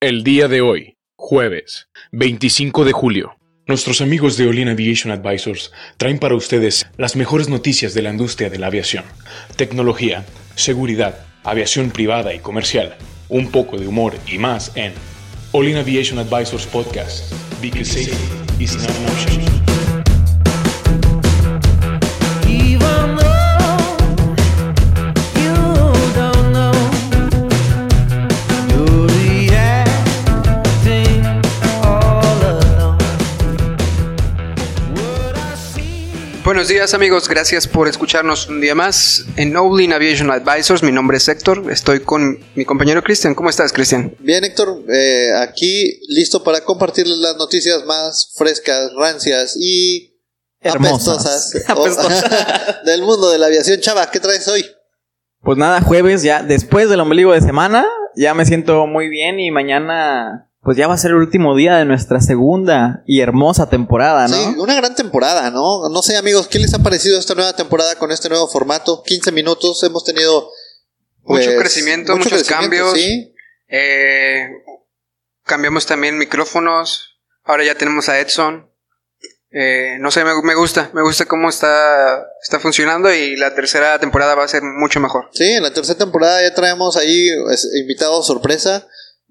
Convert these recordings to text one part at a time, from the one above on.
El día de hoy, jueves 25 de julio, nuestros amigos de Olin Aviation Advisors traen para ustedes las mejores noticias de la industria de la aviación, tecnología, seguridad, aviación privada y comercial, un poco de humor y más en Olin Aviation Advisors Podcast, because safety is not an option. Buenos días amigos, gracias por escucharnos un día más en Olin Aviation Advisors. Mi nombre es Héctor, estoy con mi compañero Cristian. ¿Cómo estás, Cristian? Bien, Héctor, eh, aquí listo para compartirles las noticias más frescas, rancias y Hermosas. apestosas del mundo de la aviación. Chava, ¿qué traes hoy? Pues nada, jueves ya, después del ombligo de semana, ya me siento muy bien y mañana, pues ya va a ser el último día de nuestra segunda y hermosa temporada, ¿no? Sí, una gran temporada, ¿no? No sé, amigos, ¿qué les ha parecido esta nueva temporada con este nuevo formato? 15 minutos, hemos tenido... Mucho pues, crecimiento, muchos crecimiento, cambios. Sí, Eh, cambiamos también micrófonos, ahora ya tenemos a Edson. Eh, no sé, me, me gusta, me gusta cómo está, está funcionando y la tercera temporada va a ser mucho mejor. Sí, en la tercera temporada ya traemos ahí es, invitado sorpresa.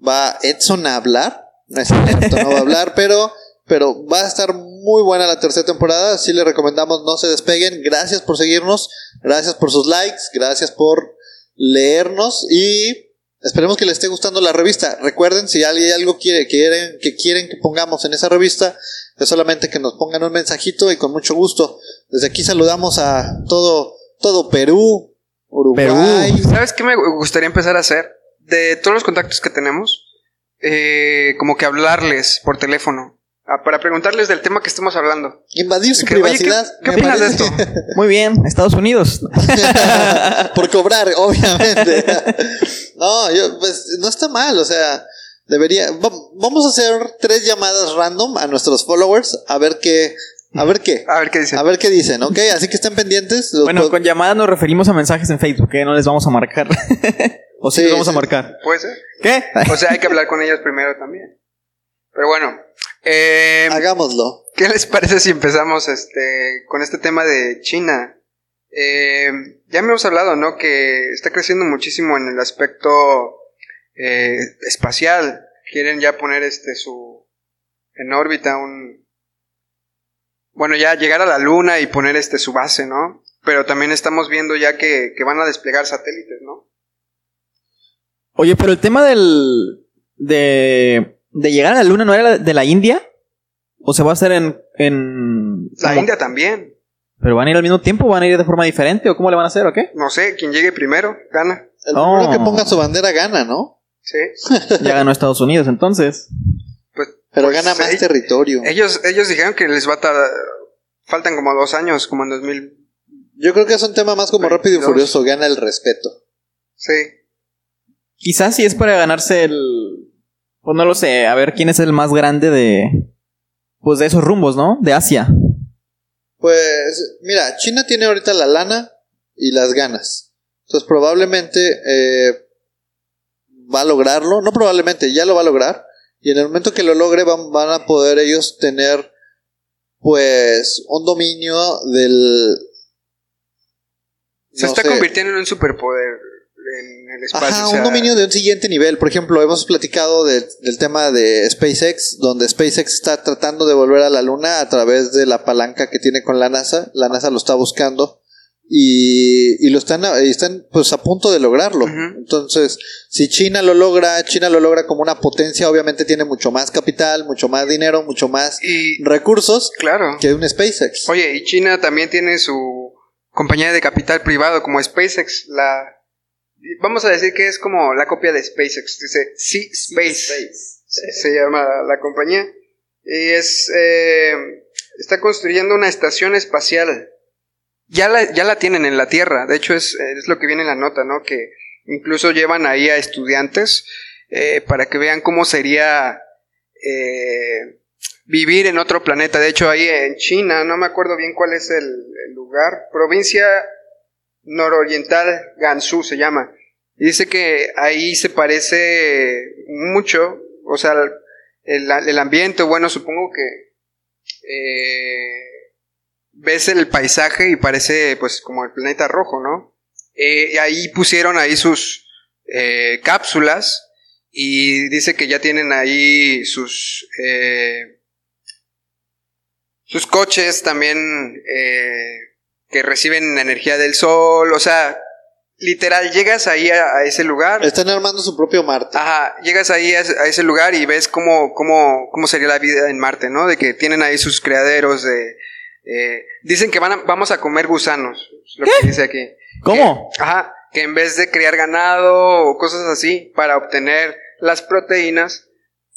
Va Edson a hablar. No no va a hablar, pero, pero va a estar muy buena la tercera temporada. Así le recomendamos no se despeguen. Gracias por seguirnos. Gracias por sus likes. Gracias por leernos. Y esperemos que les esté gustando la revista. Recuerden, si alguien algo quiere, quieren, que quieren que pongamos en esa revista, es solamente que nos pongan un mensajito y con mucho gusto. Desde aquí saludamos a todo, todo Perú, Uruguay. ¿Sabes qué me gustaría empezar a hacer? De todos los contactos que tenemos, eh, como que hablarles por teléfono, para preguntarles del tema que estamos hablando. Invadir su Que, oye, ¿qué- privacidad. ¿Qué, opinas de esto? Muy bien, Estados Unidos. Por cobrar, obviamente. no, yo, pues no está mal, o sea, debería. va- Vamos a hacer tres llamadas random a nuestros followers a ver qué. A ver qué. A ver qué dicen. A ver qué dicen, ¿ok? Así que estén pendientes. Bueno, con llamadas nos referimos a mensajes en Facebook, que no les vamos a marcar. O sí, vamos a marcar. ¿Puede ser? ¿Qué? O sea, hay que hablar con ellos primero también. Pero bueno, eh, Hagámoslo. ¿qué les parece si empezamos este, con este tema de China? Eh, ya hemos hablado, ¿no? Que está creciendo muchísimo en el aspecto eh, espacial. Quieren ya poner este su en órbita un bueno ya llegar a la luna y poner este su base, ¿no? Pero también estamos viendo ya que, que van a desplegar satélites, ¿no? Oye, pero el tema del. de. de llegar a la luna no era de la India. ¿O se va a hacer en. en La India también. ¿Pero van a ir al mismo tiempo? ¿Van a ir de forma diferente? ¿O cómo le van a hacer o qué? No sé, quien llegue primero gana. El No. primero que ponga su bandera gana, ¿no? Sí. Ya ganó Estados Unidos, entonces. Pues, Pero pues, gana más eh, territorio. Ellos, ellos dijeron que les va a tardar. Faltan como dos años, como en 2000. Yo creo que es un tema más como rápido y 22. furioso. Gana el respeto. Sí. Quizás si es para ganarse el. Pues no lo sé, a ver quién es el más grande de. Pues de esos rumbos, ¿no? De Asia. Pues, mira, China tiene ahorita la lana y las ganas. Entonces, probablemente eh, va a lograrlo. No probablemente, ya lo va a lograr. Y en el momento que lo logre, van, van a poder ellos tener, pues, un dominio del. Se no está sé, convirtiendo en un superpoder en el espacio. Ajá, o sea, un dominio de un siguiente nivel. Por ejemplo, hemos platicado de- del tema de SpaceX, donde SpaceX está tratando de volver a la Luna a través de la palanca que tiene con la NASA. La NASA lo está buscando y, y lo están, y están pues a punto de lograrlo. Entonces, si China lo logra, China lo logra como una potencia, obviamente tiene mucho más capital, mucho más dinero, mucho más Y. recursos Claro. que un SpaceX. Oye, y China también tiene su compañía de capital privado como SpaceX. La. Vamos a decir que es como la copia de SpaceX. Dice Sea Space. se, se llama la compañía. Y es. eh, está construyendo una estación espacial. Ya la, ya la tienen en la Tierra. De hecho, es, es lo que viene en la nota, ¿no? Que incluso llevan ahí a estudiantes eh, para que vean cómo sería eh, vivir en otro planeta. De hecho, ahí en China, no me acuerdo bien cuál es el, el lugar, provincia nororiental Gansu se llama. Y dice que ahí se parece mucho o sea, el, el ambiente, bueno, supongo que eh, ves el paisaje y parece pues como el planeta rojo, ¿no? Eh, y ahí pusieron ahí sus eh, cápsulas y dice que ya tienen ahí sus eh, sus coches también que reciben energía del sol, o sea, literal llegas ahí a, a ese lugar. Están armando su propio Marte. Ajá, llegas ahí a, ese- a ese lugar y ves cómo, cómo, cómo sería la vida en Marte, ¿no? De que tienen ahí sus criaderos de... eh, dicen que van a- vamos a comer gusanos, es lo que dice aquí. ¿Cómo? Que- ajá, que en vez de criar ganado o cosas así, para obtener las proteínas,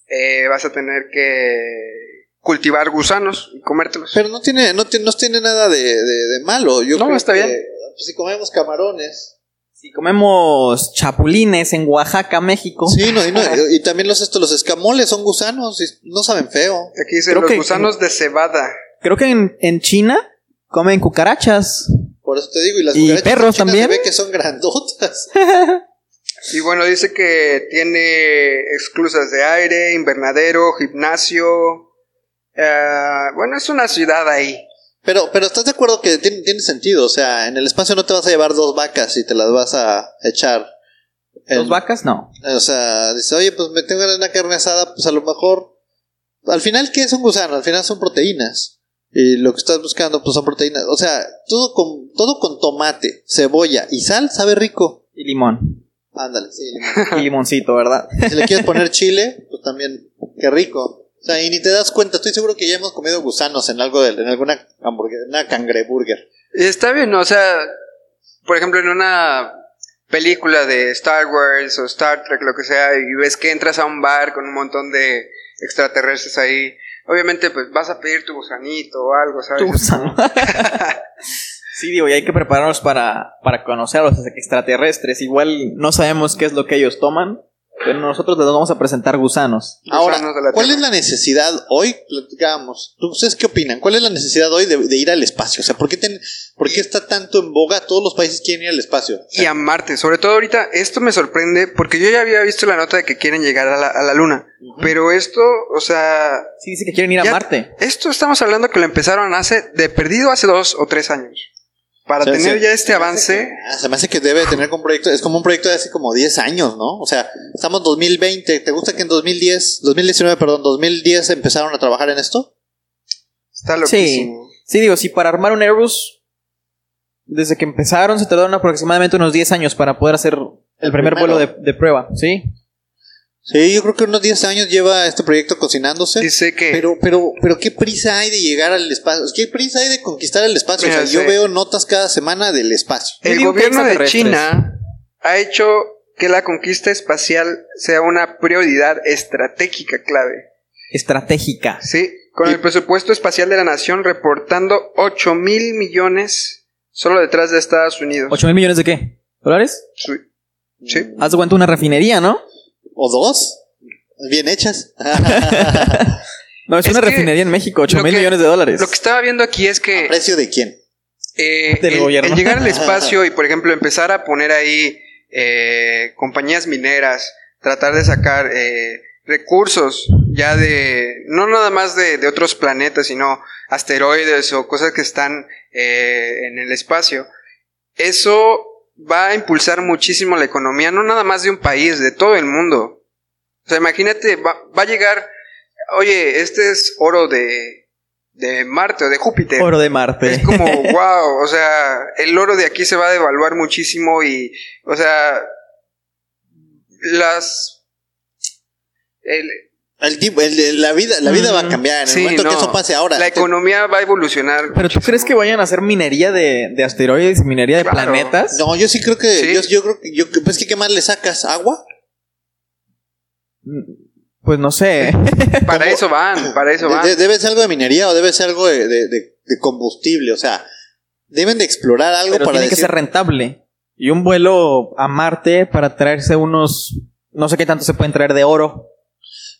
eh, vas a tener que cultivar gusanos y comértelos. Pero no tiene, no tiene, no tiene nada de, de- de malo. Yo No, creo está que, bien. pues, si comemos camarones. Si comemos chapulines en Oaxaca, México. Sí, no, y, no, y- y también los, estos, los escamoles son gusanos y no saben feo. Aquí dice Creo los que- gusanos de cebada. Creo que en, en China comen cucarachas. Por eso te digo, y las ¿Y cucarachas perros también? Se ve que son grandotas. Y bueno, dice que tiene exclusas de aire, invernadero, gimnasio. Eh, bueno, es una ciudad ahí. Pero, pero ¿estás de acuerdo que tiene, tiene sentido? O sea, en el espacio no te vas a llevar dos vacas y te las vas a echar. en- ¿Dos vacas? No. O sea, dice, oye, pues me tengo una carne asada, pues a lo mejor. Al final, ¿qué es un gusano? Al final son proteínas. Y lo que estás buscando, pues son proteínas. O sea, todo con, todo con tomate, cebolla y sal sabe rico. Y limón. Ándale, sí. Y limoncito, ¿verdad? Si le quieres poner chile, pues también, qué rico. O sea, y ni te das cuenta. Estoy seguro que ya hemos comido gusanos en algo de, en alguna hamburguesa, una cangreburger. Está bien, o sea, por ejemplo, en una película de Star Wars o Star Trek, lo que sea, y ves que entras a un bar con un montón de extraterrestres ahí, obviamente pues vas a pedir tu gusanito o algo, ¿sabes? Tu gusano. sí, digo, y hay que prepararnos para, para conocer a los extraterrestres. Igual no sabemos qué es lo que ellos toman, pero nosotros les vamos a presentar gusanos. Ahora, ¿cuál es la necesidad hoy? Platicábamos. ¿Tú- ¿Ustedes qué opinan? ¿Cuál es la necesidad hoy de, de ir al espacio? O sea, ¿por qué, ten- ¿por qué está tanto en boga? Todos los países quieren ir al espacio. O Y a Marte, sobre todo ahorita, esto me sorprende porque yo ya había visto la nota de que quieren llegar a la, a la Luna, pero esto, o sea, Sí, dice que quieren ir a Marte. esto estamos hablando que lo empezaron hace, de perdido hace dos o tres años. Para tener se- ya este avance, que- ah, se me hace que debe tener como un proyecto. Es como un proyecto de hace como 10 años, ¿no? O sea, estamos en 2020. ¿Te gusta que en 2010, 2019, perdón, 2010 empezaron a trabajar en esto? está Sí. loquísimo. Sí, digo, si para armar un Airbus, desde que empezaron se tardaron aproximadamente unos 10 años para poder hacer el primer primero. vuelo de, de prueba. Sí. Sí, yo creo que unos 10 años lleva este proyecto cocinándose. Dice que Pero, pero, pero, ¿qué prisa hay de llegar al espacio? ¿Qué prisa hay de conquistar el espacio? o sea, yo sí. veo notas cada semana del espacio. El gobierno de. China ha hecho que la conquista espacial sea una prioridad estratégica clave. Estratégica. Sí, con Y- el presupuesto espacial de la nación reportando 8 mil millones solo detrás de Estados Unidos. ¿8 mil millones de qué? ¿Dólares? Sí. Sí. Haz de cuenta una refinería, ¿no? ¿O dos? Bien hechas. No, es, Es una refinería en México, 8 lo mil que- millones de dólares. Lo que estaba viendo aquí es que ¿A precio de quién? eh, Del el, gobierno. el llegar al espacio y, por ejemplo, empezar a poner ahí eh, compañías mineras, tratar de sacar eh, recursos ya de, no nada más de, de otros planetas, sino asteroides o cosas que están eh, en el espacio. Eso va a impulsar muchísimo la economía, no nada más de un país, de todo el mundo. O sea, imagínate, va, va a llegar, oye, este es oro de, de Marte o de Júpiter. Oro de Marte. Es como, wow, o sea, el oro de aquí se va a devaluar muchísimo y, o sea, las... el- El tipo- el- el- la vida, la vida va a cambiar en el sí, momento que eso pase ahora. La economía va a evolucionar. ¿Pero tú muchísimo. crees que vayan a hacer minería de, de asteroides y minería de Claro. planetas? No, yo sí creo que, Sí. yo, yo creo que, yo, pues que qué más le sacas, agua. Pues no sé. Para ¿Cómo? eso van, para eso van. de- debe ser algo de minería o debe ser algo de, de- de- de combustible, o sea, deben de explorar algo Pero para tiene que ser rentable. Y un vuelo a Marte para traerse unos... No sé qué tanto se pueden traer de oro.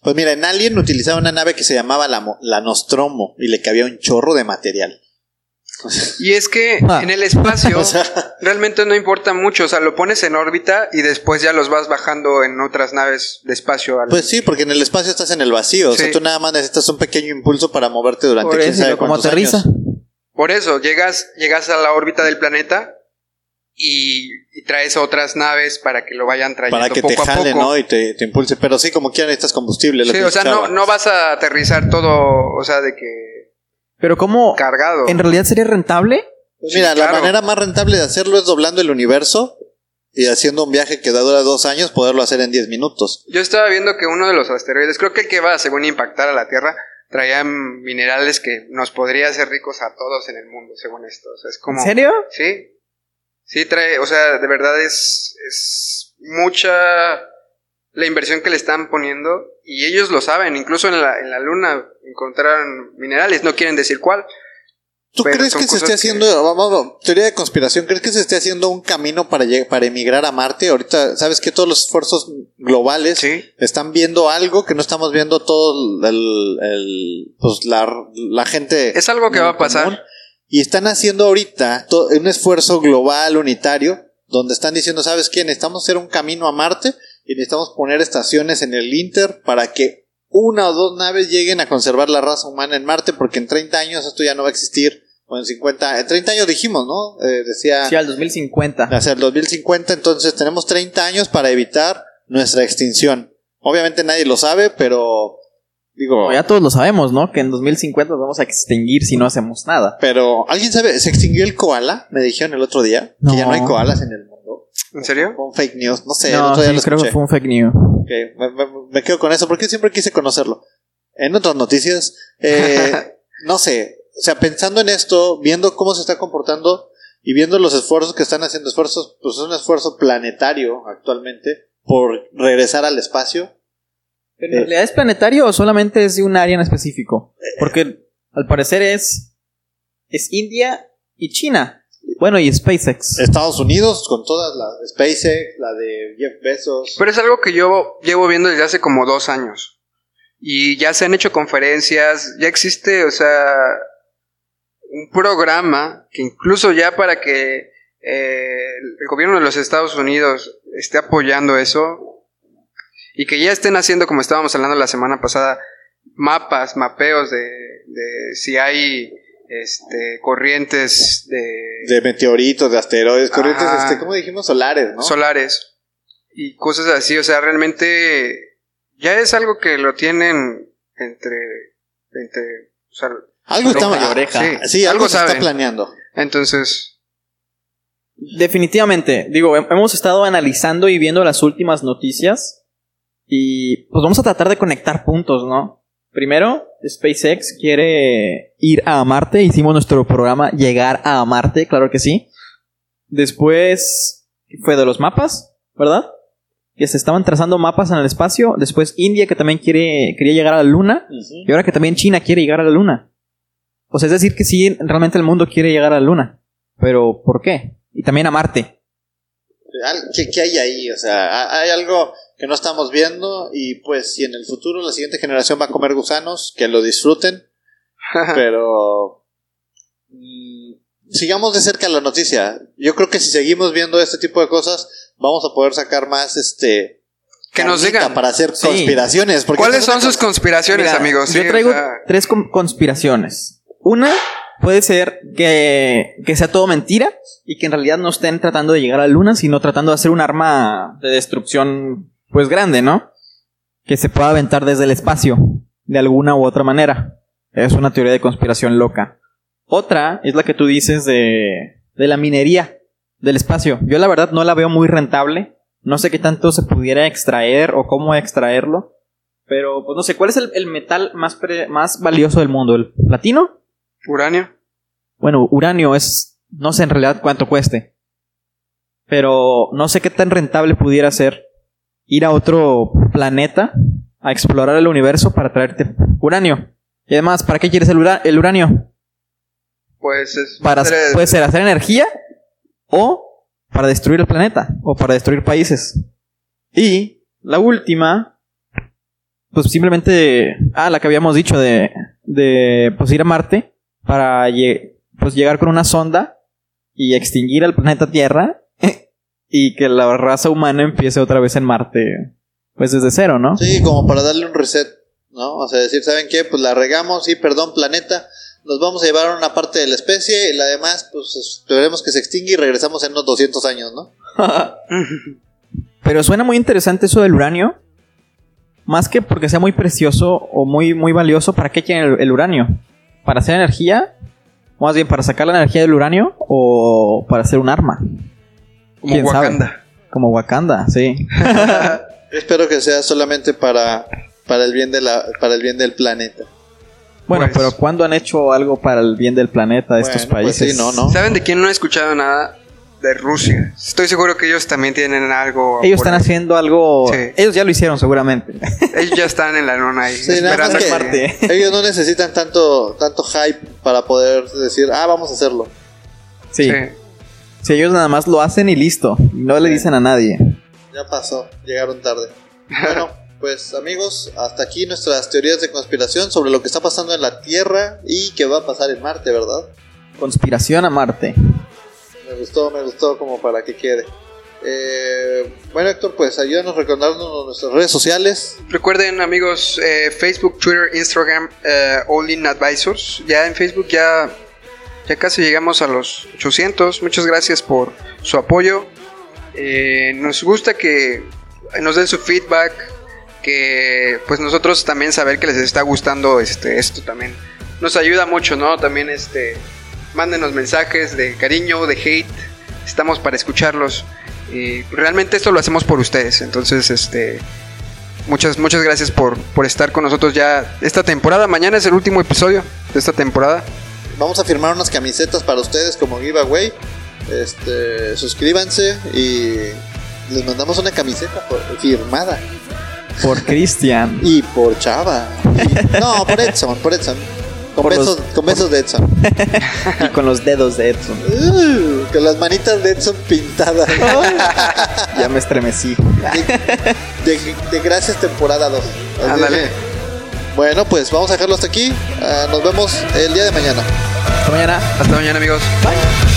Pues mira, en Alien utilizaba una nave que se llamaba la, la Nostromo y le cabía un chorro de material. Y es que Ah. en el espacio O sea, realmente no importa mucho, o sea, lo pones en órbita y después ya los vas bajando en otras naves de espacio. al- pues sí, porque en el espacio estás en el vacío. O sea, tú nada más necesitas un pequeño impulso para moverte durante Por quién eso, sabe como cuántos aterriza. años. Por eso, llegas, llegas a la órbita del planeta y, y traes otras naves para que lo vayan trayendo Para que te poco a jale, poco. ¿no? Y te, te impulse. Pero sí, como quieran, necesitas combustible. lo Sí, que o sea, no, no vas a aterrizar todo, o sea, de que Pero ¿cómo? cargado. ¿En realidad sería rentable? Pues Sí, mira, la manera más rentable de hacerlo es doblando el universo y haciendo un viaje que dura dos años, poderlo hacer en 10 minutos. Yo estaba viendo que uno de los asteroides, creo que el que va según impactar a la Tierra, traía minerales que nos podría hacer ricos a todos en el mundo, según esto. O sea, es como... ¿En serio? Sí. Sí, trae, o sea, de verdad es, es mucha la inversión que le están poniendo y ellos lo saben, incluso en la, en la luna encontraron minerales, no quieren decir cuál. ¿Tú crees que se esté haciendo, vamos, vamos, teoría de conspiración, crees que se esté haciendo un camino para, para emigrar a Marte? Ahorita, ¿sabes que todos los esfuerzos globales Sí. están viendo algo que no estamos viendo todo el, el- pues la, la gente. Es algo que va a pasar. Y están haciendo ahorita un esfuerzo global, unitario, donde están diciendo, ¿sabes qué? Necesitamos hacer un camino a Marte y necesitamos poner estaciones en el Inter para que una o dos naves lleguen a conservar la raza humana en Marte, porque en 30 años esto ya no va a existir. O en 50, en 30 años dijimos, ¿no? Eh, decía Sí, al 2050. hacia el 2050, entonces tenemos 30 años para evitar nuestra extinción. Obviamente nadie lo sabe, pero digo, ya todos lo sabemos, ¿no? Que en 2050 nos vamos a extinguir si no hacemos nada. pero ¿alguien sabe? ¿Se extinguió el koala? Me dijeron el otro día No. que ya no hay koalas en el mundo. ¿En serio? Fue un fake news, no sé, el no, otro día sí, lo creo que fue un fake news. Ok, me, me- me quedo con eso porque siempre quise conocerlo. En otras noticias, eh, no sé, o sea, pensando en esto, viendo cómo se está comportando y viendo los esfuerzos que están haciendo, esfuerzos, pues es un esfuerzo planetario actualmente por regresar al espacio. ¿Pero en realidad es planetario o solamente es de un área en específico? Porque al parecer es. Es India y China. Bueno, y SpaceX. Estados Unidos con todas las SpaceX, la de Jeff Bezos. Pero es algo que yo llevo viendo desde hace como dos años. Y ya se han hecho conferencias, ya existe, o sea, un programa que incluso ya para que eh, el gobierno de los Estados Unidos esté apoyando eso y que ya estén haciendo, como estábamos hablando la semana pasada, mapas, mapeos de, de si hay este, corrientes de, de meteoritos, de asteroides, corrientes, Ajá. este, ¿cómo dijimos? Solares, ¿no? solares y cosas así. O sea, realmente ya es algo que lo tienen entre. entre o sea, algo está, y ah, oreja. Sí, sí, algo, Algo se está planeando. entonces. Definitivamente. Digo, hem- hemos estado analizando y viendo las últimas noticias. Y pues vamos a tratar de conectar puntos, ¿no? Primero, SpaceX quiere ir a Marte. Hicimos nuestro programa Llegar a Marte, claro que sí. Después fue de los mapas, ¿verdad? Que se estaban trazando mapas en el espacio. Después India, que también quiere, quería llegar a la Luna. Y ahora que también China quiere llegar a la Luna. O sea, es decir, que sí, realmente el mundo quiere llegar a la Luna. Pero, ¿por qué? Y también a Marte. ¿Qué, qué hay ahí? O sea, ha- hay algo que no estamos viendo y pues si en el futuro la siguiente generación va a comer gusanos, que lo disfruten, pero mm, sigamos de cerca la noticia. Yo creo que si seguimos viendo este tipo de cosas, vamos a poder sacar más este que nos digan. para hacer conspiraciones. ¿Cuáles esta es son sus conspiraciones, Mira, amigos? Sí, yo o traigo sea, tres con- conspiraciones. Una puede ser que, que sea todo mentira y que en realidad no estén tratando de llegar a la luna, sino tratando de hacer un arma de destrucción, pues grande, ¿no? Que se pueda aventar desde el espacio, de alguna u otra manera. Es una teoría de conspiración loca. Otra es la que tú dices de, de la minería del espacio. Yo la verdad no la veo muy rentable. No sé qué tanto se pudiera extraer o cómo extraerlo. Pero, pues no sé, ¿cuál es el, el metal más, pre- más valioso del mundo? ¿El platino? uranio. Bueno, uranio es. No sé en realidad cuánto cueste. Pero no sé qué tan rentable pudiera ser ir a otro planeta a explorar el universo para traerte uranio. Y además, ¿para qué quieres el, ura- el uranio? Pues es. Para, puede ser hacer energía o para destruir el planeta o para destruir países. Y la última, pues simplemente, ah, la que habíamos dicho de, de pues ir a Marte para, pues llegar con una sonda y extinguir el planeta Tierra y que la raza humana empiece otra vez en Marte, pues desde cero, ¿no? Sí, como para darle un reset, ¿no? O sea, decir, ¿saben qué? Pues la regamos, sí, perdón, planeta. Nos vamos a llevar a una parte de la especie y la demás, pues esperemos que se extingue y regresamos en unos 200 años, ¿no? Pero suena muy interesante eso del uranio. Más que porque sea muy precioso o muy, muy valioso, ¿para qué quieren el, el uranio? ¿Para hacer energía? O más bien, ¿para sacar la energía del uranio? ¿O para hacer un arma? Como ¿Quién sabe? Wakanda. Como Wakanda, sí. Espero que sea solamente para, para, el, bien de la, para el bien del planeta. Bueno, Pues- pero ¿cuándo han hecho algo para el bien del planeta de estos Bueno, pues países? sí, no, no. ¿Saben de quién no he escuchado nada? De Rusia. Estoy seguro que ellos también tienen algo. Ellos están ahí. haciendo algo. Sí. Ellos ya lo hicieron seguramente. Ellos ya están en la luna ahí. Sí, nada más esperando que Marte. ellos no necesitan tanto, tanto hype para poder decir, ah, vamos a hacerlo. Sí. Sí. Si ellos nada más lo hacen y listo. No le dicen a nadie. Ya pasó, llegaron tarde. Bueno, pues amigos, hasta aquí nuestras teorías de conspiración sobre lo que está pasando en la Tierra y que va a pasar en Marte, ¿verdad? Conspiración a Marte. Me gustó, me gustó como para que quede. Eh, bueno, Héctor, pues ayúdanos recordándonos nuestras redes sociales. Recuerden, amigos, eh, Facebook, Twitter, Instagram, eh, All In Advisors. Ya en Facebook ya, ya casi llegamos a los 800. Muchas gracias por su apoyo. Eh, nos gusta que nos den su feedback. Que pues nosotros también saber que les está gustando este, esto también. Nos ayuda mucho, ¿no? También este. Mándenos mensajes de cariño, de hate. Estamos para escucharlos. Y realmente esto lo hacemos por ustedes. Entonces, este. Muchas, muchas gracias por, por estar con nosotros ya esta temporada. Mañana es el último episodio de esta temporada. Vamos a firmar unas camisetas para ustedes como giveaway. Este, suscríbanse y les mandamos una camiseta por- firmada. Por Cristian. Y por Chava. Y- no, por Edson, por Edson. Con, Por besos, los- con besos de Edson. y con los dedos de Edson. Uh, con las manitas de Edson pintadas. Ya me estremecí. De, de- de Gracias temporada 2. Ándale. Bueno, pues vamos a dejarlo hasta aquí. Ah, nos vemos el día de mañana. Hasta mañana. Hasta mañana amigos. Bye.